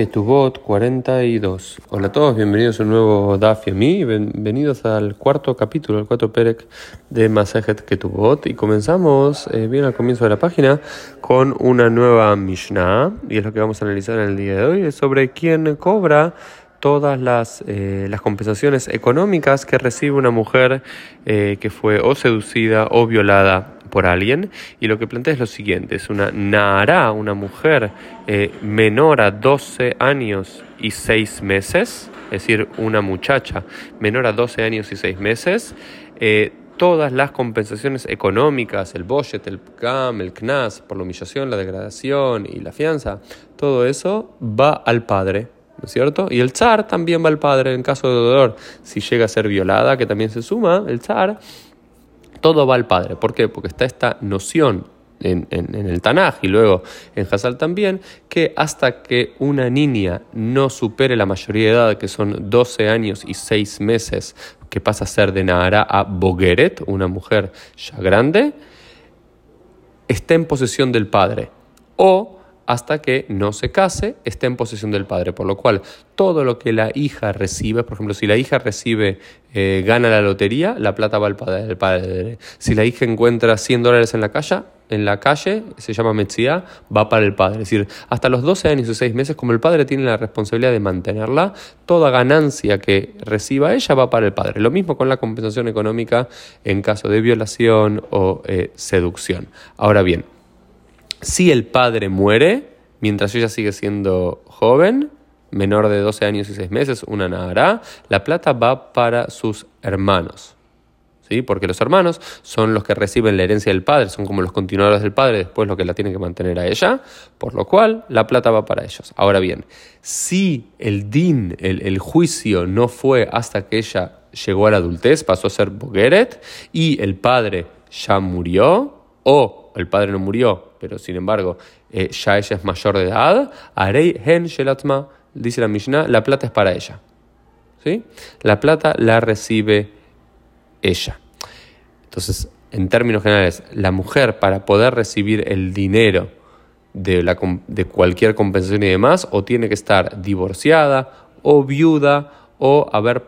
Ketubot 42. Hola a todos, bienvenidos a un nuevo Daf y a mí, bienvenidos al cuarto capítulo, el cuarto Perek de Masajet Ketubot. Y comenzamos eh, bien al comienzo de la página con una nueva Mishnah, y es lo que vamos a analizar en el día de hoy, es sobre quién cobra todas las, eh, las compensaciones económicas que recibe una mujer eh, que fue o seducida o violada por alguien y lo que plantea es lo siguiente, es una Nara, una mujer eh, menor a 12 años y 6 meses, es decir, una muchacha menor a 12 años y 6 meses, eh, todas las compensaciones económicas, el Boshet, el CAM, el CNAS, por la humillación, la degradación y la fianza, todo eso va al padre. ¿No es cierto? Y el zar también va al padre en caso de dolor. Si llega a ser violada, que también se suma, el zar todo va al padre. ¿Por qué? Porque está esta noción en, el Tanaj y luego en Hazal también, que hasta que una niña no supere la mayoría de edad, que son 12 años y 6 meses, que pasa a ser de Nahara a Bogueret, una mujer ya grande, está en posesión del padre. O hasta que no se case, esté en posesión del padre. Por lo cual, todo lo que la hija recibe, por ejemplo, si la hija recibe, eh, gana la lotería, la plata va al padre. Si la hija encuentra 100 dólares en la calle, en la calle, se llama Metzia, va para el padre. Es decir, hasta los 12 años y 6 meses, como el padre tiene la responsabilidad de mantenerla, toda ganancia que reciba ella va para el padre. Lo mismo con la compensación económica en caso de violación o eh, seducción. Ahora bien, si el padre muere, mientras ella sigue siendo joven, menor de 12 años y 6 meses, una nadará, la plata va para sus hermanos. ¿Sí? Porque los hermanos son los que reciben la herencia del padre, son como los continuadores del padre, después lo que la tienen que mantener a ella, por lo cual la plata va para ellos. Ahora bien, si el din, el, el juicio no fue hasta que ella llegó a la adultez, pasó a ser Bogueret, y el padre ya murió, o el padre no murió, pero sin embargo eh, ya ella es mayor de edad, Arei Hen Shelatma, dice la Mishnah, la plata es para ella. ¿Sí? La plata la recibe ella. Entonces, en términos generales, la mujer para poder recibir el dinero de, la, de cualquier compensación y demás, o tiene que estar divorciada, o viuda, o, haber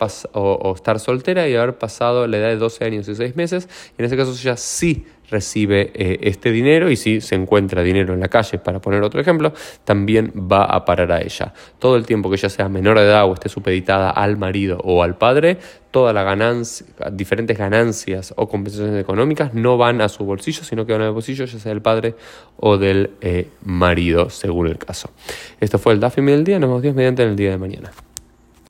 estar soltera y haber pasado la edad de 12 años y 6 meses. En ese caso ella sí recibe eh, este dinero y si se encuentra dinero en la calle, para poner otro ejemplo, también va a parar a ella. Todo el tiempo que ella sea menor de edad o esté supeditada al marido o al padre, todas las ganancias, diferentes ganancias o compensaciones económicas no van a su bolsillo, sino que van al bolsillo ya sea del padre o del eh, marido, según el caso. Esto fue el DAFIM del día, nos vemos mediante en el día de mañana.